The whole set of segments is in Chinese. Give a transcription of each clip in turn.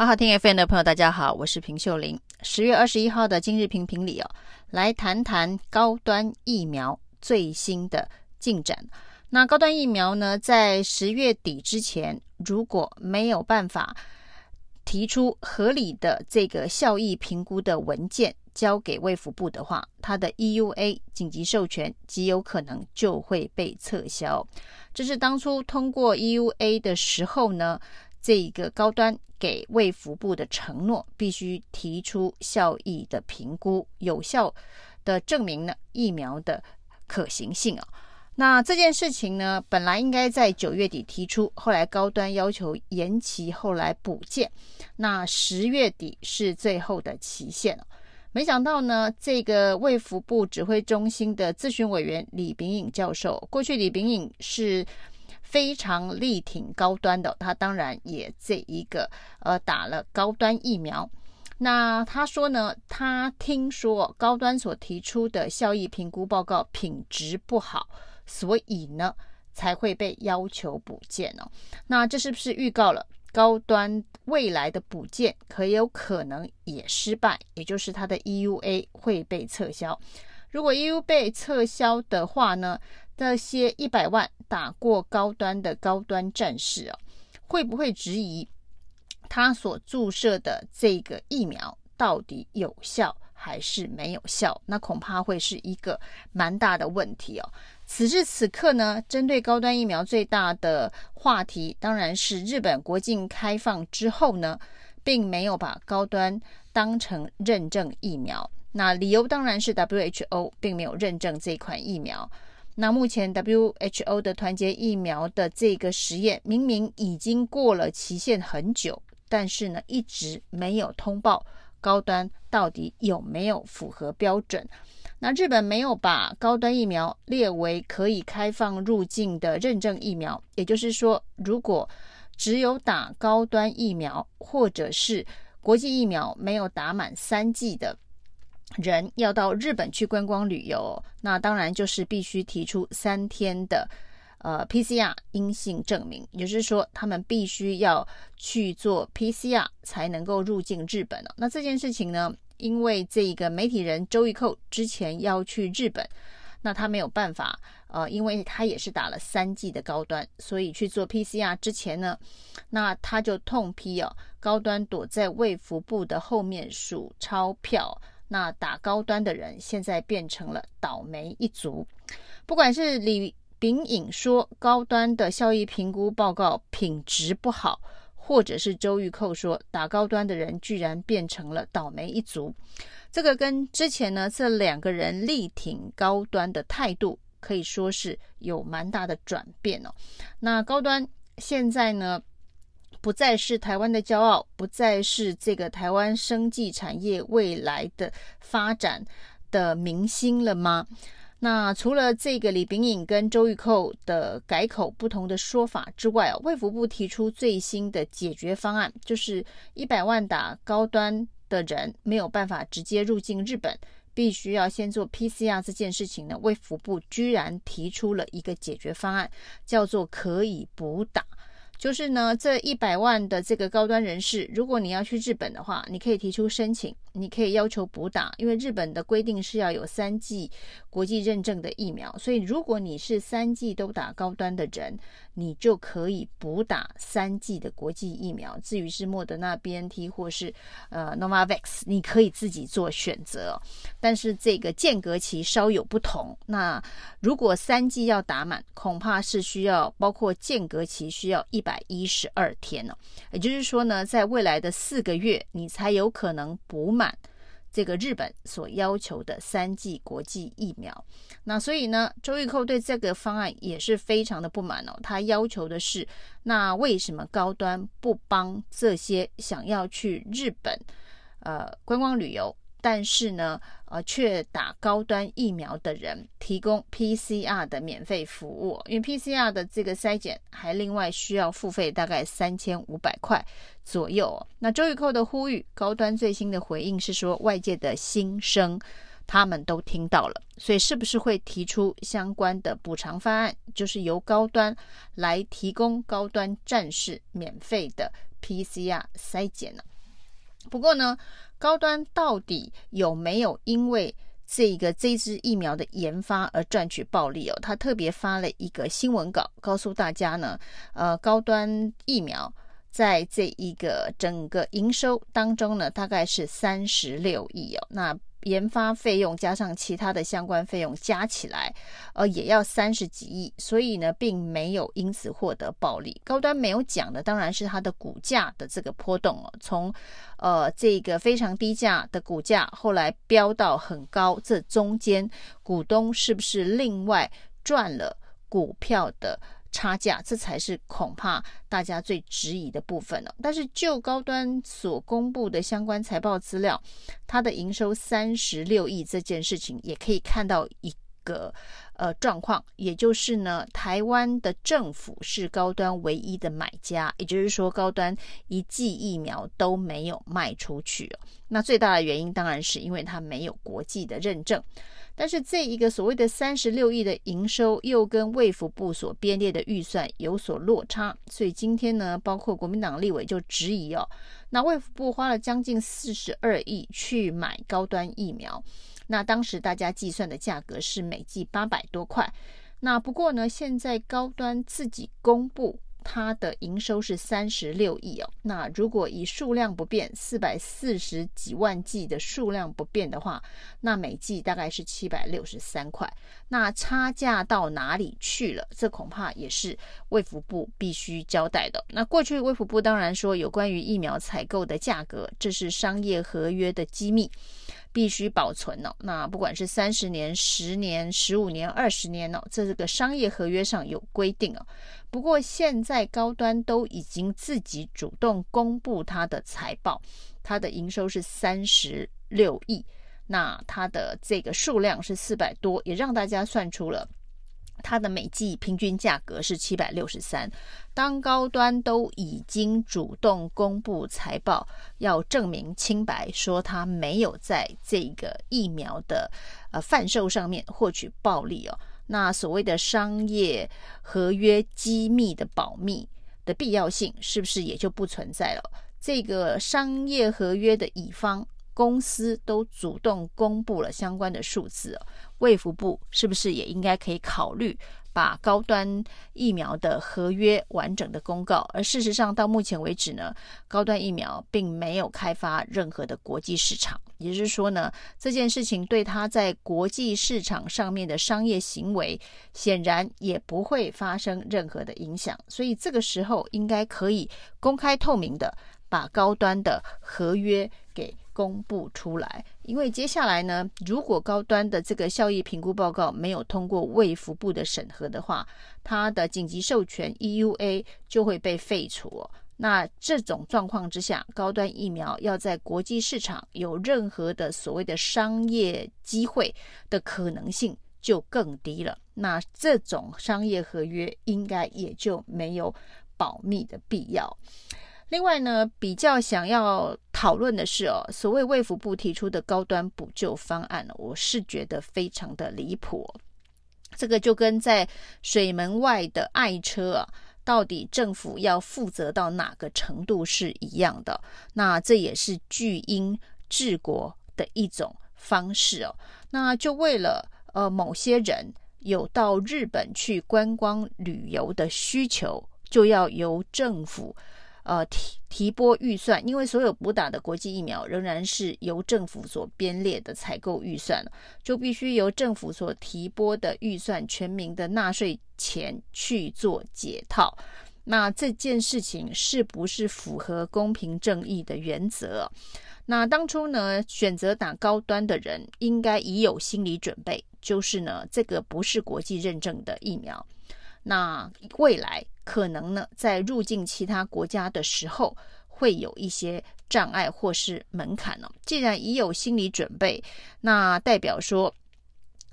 好好听 FM 的朋友，大家好，我是平秀玲。十月二十一号的今日评评里哦，来谈谈高端疫苗最新的进展。那高端疫苗呢，在十月底之前，如果没有办法提出合理的这个效益评估的文件交给卫福部的话，它的 EUA 紧急授权极有可能就会被撤销。这是当初通过 EUA 的时候呢，这一个高端给卫福部的承诺，必须提出效益的评估，有效的证明呢疫苗的可行性啊。那这件事情呢，本来应该在九月底提出，后来高端要求延期，后来补件，那十月底是最后的期限了。没想到呢，这个卫福部指挥中心的咨询委员李秉颖教授，过去李秉颖是。非常力挺高端的，他当然也这一个呃打了高端疫苗。那他说呢，他听说高端所提出的效益评估报告品质不好，所以呢才会被要求补件哦。那这是不是预告了高端未来的补件可有可能也失败？也就是他的 EUA 会被撤销。如果 EUA 被撤销的话呢？那些一百万打过高端的高端战士啊，会不会质疑他所注射的这个疫苗到底有效还是没有效？那恐怕会是一个蛮大的问题哦。此时此刻呢，针对高端疫苗最大的话题，当然是日本国境开放之后呢，并没有把高端当成认证疫苗。那理由当然是 WHO 并没有认证这款疫苗。那目前 WHO 的团结疫苗的这个实验，明明已经过了期限很久，但是呢，一直没有通报高端到底有没有符合标准。那日本没有把高端疫苗列为可以开放入境的认证疫苗，也就是说，如果只有打高端疫苗或者是国际疫苗没有打满三剂的。人要到日本去观光旅游，那当然就是必须提出三天的呃 PCR 阴性证明，也就是说他们必须要去做 PCR 才能够入境日本。那这件事情呢，因为这个媒体人周玉蔻之前要去日本，那他没有办法，呃，因为他也是打了三剂的高端，所以去做 PCR 之前呢，那他就痛批哦，高端躲在卫福部的后面数钞票。那打高端的人现在变成了倒霉一族，不管是李秉颖说高端的效益评估报告品质不好，或者是周玉蔻说打高端的人居然变成了倒霉一族，这个跟之前呢这两个人力挺高端的态度可以说是有蛮大的转变哦。那高端现在呢？不再是台湾的骄傲，不再是这个台湾生技产业未来的发展的明星了吗？那除了这个李秉颖跟周玉蔻的改口不同的说法之外，卫福部提出最新的解决方案，就是一百万打高端的人没有办法直接入境日本，必须要先做 PCR 这件事情呢，卫福部居然提出了一个解决方案，叫做可以补打。就是呢，这一百万的这个高端人士，如果你要去日本的话，你可以提出申请，你可以要求补打，因为日本的规定是要有三剂国际认证的疫苗，所以如果你是三剂都打高端的人，你就可以补打三剂的国际疫苗。至于是莫德纳、BNT 或是呃 Novavax，你可以自己做选择，但是这个间隔期稍有不同。那如果三剂要打满，恐怕是需要包括间隔期需要一百。百一十二天呢，也就是说呢，在未来的四个月，你才有可能补满这个日本所要求的三剂国际疫苗。那所以呢，周玉蔻对这个方案也是非常的不满哦。他要求的是，那为什么高端不帮这些想要去日本呃观光旅游？但是呢，呃，却打高端疫苗的人提供 PCR 的免费服务，因为 PCR 的这个筛检还另外需要付费大概三千五百块左右。那周玉蔻的呼吁，高端最新的回应是说，外界的心声他们都听到了，所以是不是会提出相关的补偿方案，就是由高端来提供高端战士免费的 PCR 筛检呢？不过呢，高端到底有没有因为这个这支疫苗的研发而赚取暴利哦？他特别发了一个新闻稿，告诉大家呢，呃，高端疫苗在这一个整个营收当中呢，大概是三十六亿哦。那研发费用加上其他的相关费用加起来，呃，也要三十几亿，所以呢，并没有因此获得暴利。高端没有讲的，当然是它的股价的这个波动哦，从呃这个非常低价的股价，后来飙到很高，这中间股东是不是另外赚了股票的？差价，这才是恐怕大家最质疑的部分了。但是就高端所公布的相关财报资料，它的营收三十六亿这件事情，也可以看到一个呃状况，也就是呢，台湾的政府是高端唯一的买家，也就是说，高端一剂疫苗都没有卖出去。那最大的原因当然是因为它没有国际的认证。但是这一个所谓的三十六亿的营收，又跟卫福部所编列的预算有所落差，所以今天呢，包括国民党立委就质疑哦，那卫福部花了将近四十二亿去买高端疫苗，那当时大家计算的价格是每剂八百多块，那不过呢，现在高端自己公布。它的营收是三十六亿哦，那如果以数量不变，四百四十几万剂的数量不变的话，那每剂大概是七百六十三块。那差价到哪里去了？这恐怕也是卫福部必须交代的。那过去卫福部当然说，有关于疫苗采购的价格，这是商业合约的机密。必须保存哦。那不管是三十年、十年、十五年、二十年哦，这个商业合约上有规定哦。不过现在高端都已经自己主动公布它的财报，它的营收是三十六亿，那它的这个数量是四百多，也让大家算出了。它的每剂平均价格是七百六十三。当高端都已经主动公布财报，要证明清白，说他没有在这个疫苗的呃贩售上面获取暴利哦，那所谓的商业合约机密的保密的必要性是不是也就不存在了？这个商业合约的乙方。公司都主动公布了相关的数字，卫福部是不是也应该可以考虑把高端疫苗的合约完整的公告？而事实上，到目前为止呢，高端疫苗并没有开发任何的国际市场，也就是说呢，这件事情对他在国际市场上面的商业行为，显然也不会发生任何的影响。所以这个时候应该可以公开透明的把高端的合约给。公布出来，因为接下来呢，如果高端的这个效益评估报告没有通过卫福部的审核的话，它的紧急授权 EUA 就会被废除。那这种状况之下，高端疫苗要在国际市场有任何的所谓的商业机会的可能性就更低了。那这种商业合约应该也就没有保密的必要。另外呢，比较想要讨论的是哦，所谓卫福部提出的高端补救方案，我是觉得非常的离谱。这个就跟在水门外的爱车啊，到底政府要负责到哪个程度是一样的。那这也是巨婴治国的一种方式哦。那就为了呃某些人有到日本去观光旅游的需求，就要由政府。呃，提提拨预算，因为所有补打的国际疫苗仍然是由政府所编列的采购预算，就必须由政府所提拨的预算，全民的纳税钱去做解套。那这件事情是不是符合公平正义的原则？那当初呢，选择打高端的人应该已有心理准备，就是呢，这个不是国际认证的疫苗。那未来可能呢，在入境其他国家的时候，会有一些障碍或是门槛呢。既然已有心理准备，那代表说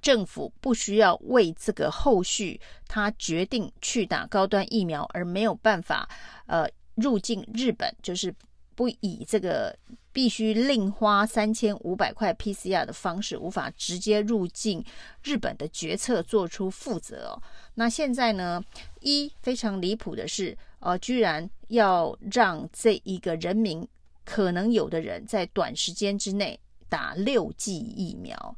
政府不需要为这个后续他决定去打高端疫苗而没有办法呃入境日本，就是不以这个。必须另花三千五百块 PCR 的方式，无法直接入境日本的决策做出负责哦。那现在呢，一非常离谱的是，呃，居然要让这一个人民可能有的人在短时间之内打六剂疫苗。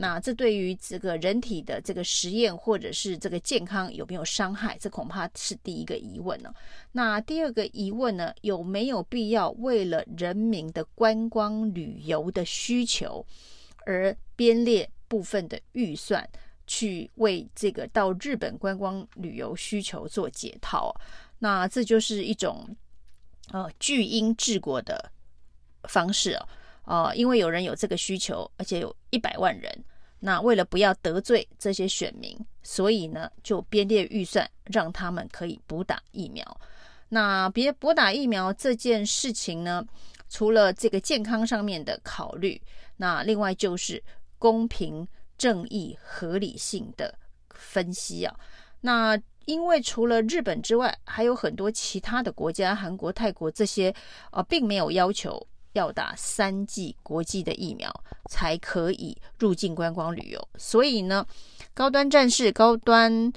那这对于这个人体的这个实验或者是这个健康有没有伤害？这恐怕是第一个疑问呢。那第二个疑问呢？有没有必要为了人民的观光旅游的需求而编列部分的预算，去为这个到日本观光旅游需求做解套？那这就是一种呃巨婴治国的方式哦。呃，因为有人有这个需求，而且有一百万人。那为了不要得罪这些选民，所以呢，就编列预算让他们可以补打疫苗。那别补打疫苗这件事情呢，除了这个健康上面的考虑，那另外就是公平、正义、合理性的分析啊。那因为除了日本之外，还有很多其他的国家，韩国、泰国这些，呃，并没有要求。要打三剂国际的疫苗才可以入境观光旅游，所以呢，高端战士、高端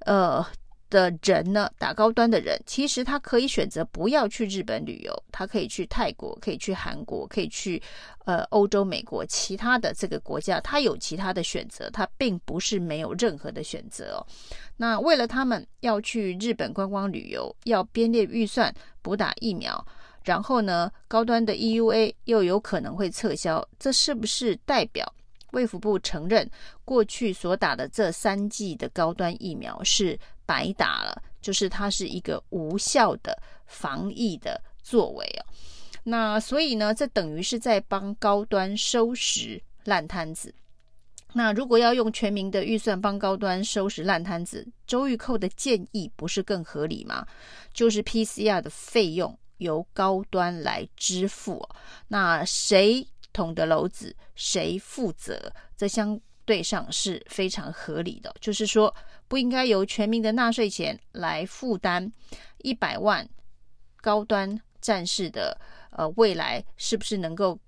呃的人呢，打高端的人，其实他可以选择不要去日本旅游，他可以去泰国，可以去韩国，可以去呃欧洲、美国其他的这个国家，他有其他的选择，他并不是没有任何的选择哦。那为了他们要去日本观光旅游，要编列预算补打疫苗。然后呢，高端的 EUA 又有可能会撤销，这是不是代表卫福部承认过去所打的这三剂的高端疫苗是白打了？就是它是一个无效的防疫的作为哦。那所以呢，这等于是在帮高端收拾烂摊子。那如果要用全民的预算帮高端收拾烂摊子，周玉蔻的建议不是更合理吗？就是 PCR 的费用。由高端来支付，那谁捅的娄子谁负责？这相对上是非常合理的，就是说不应该由全民的纳税钱来负担一百万高端战士的呃未来是不是能够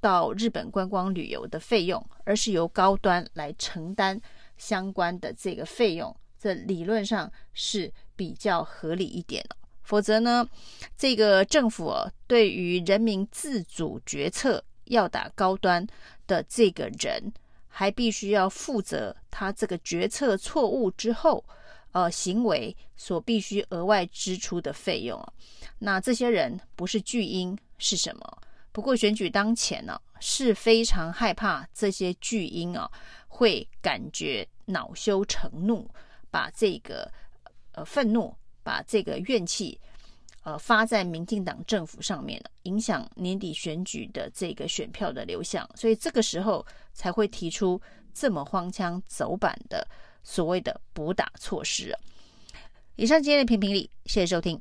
到日本观光旅游的费用，而是由高端来承担相关的这个费用，这理论上是比较合理一点的。否则呢，这个政府啊，对于人民自主决策要打高端的这个人，还必须要负责他这个决策错误之后，呃，行为所必须额外支出的费用。那这些人不是巨婴是什么？不过选举当前呢，是非常害怕这些巨婴啊会感觉恼羞成怒，把这个呃愤怒。把这个怨气，呃，发在民进党政府上面了，影响年底选举的这个选票的流向，所以这个时候才会提出这么荒腔走板的所谓的补打措施。以上今天的评评理，谢谢收听。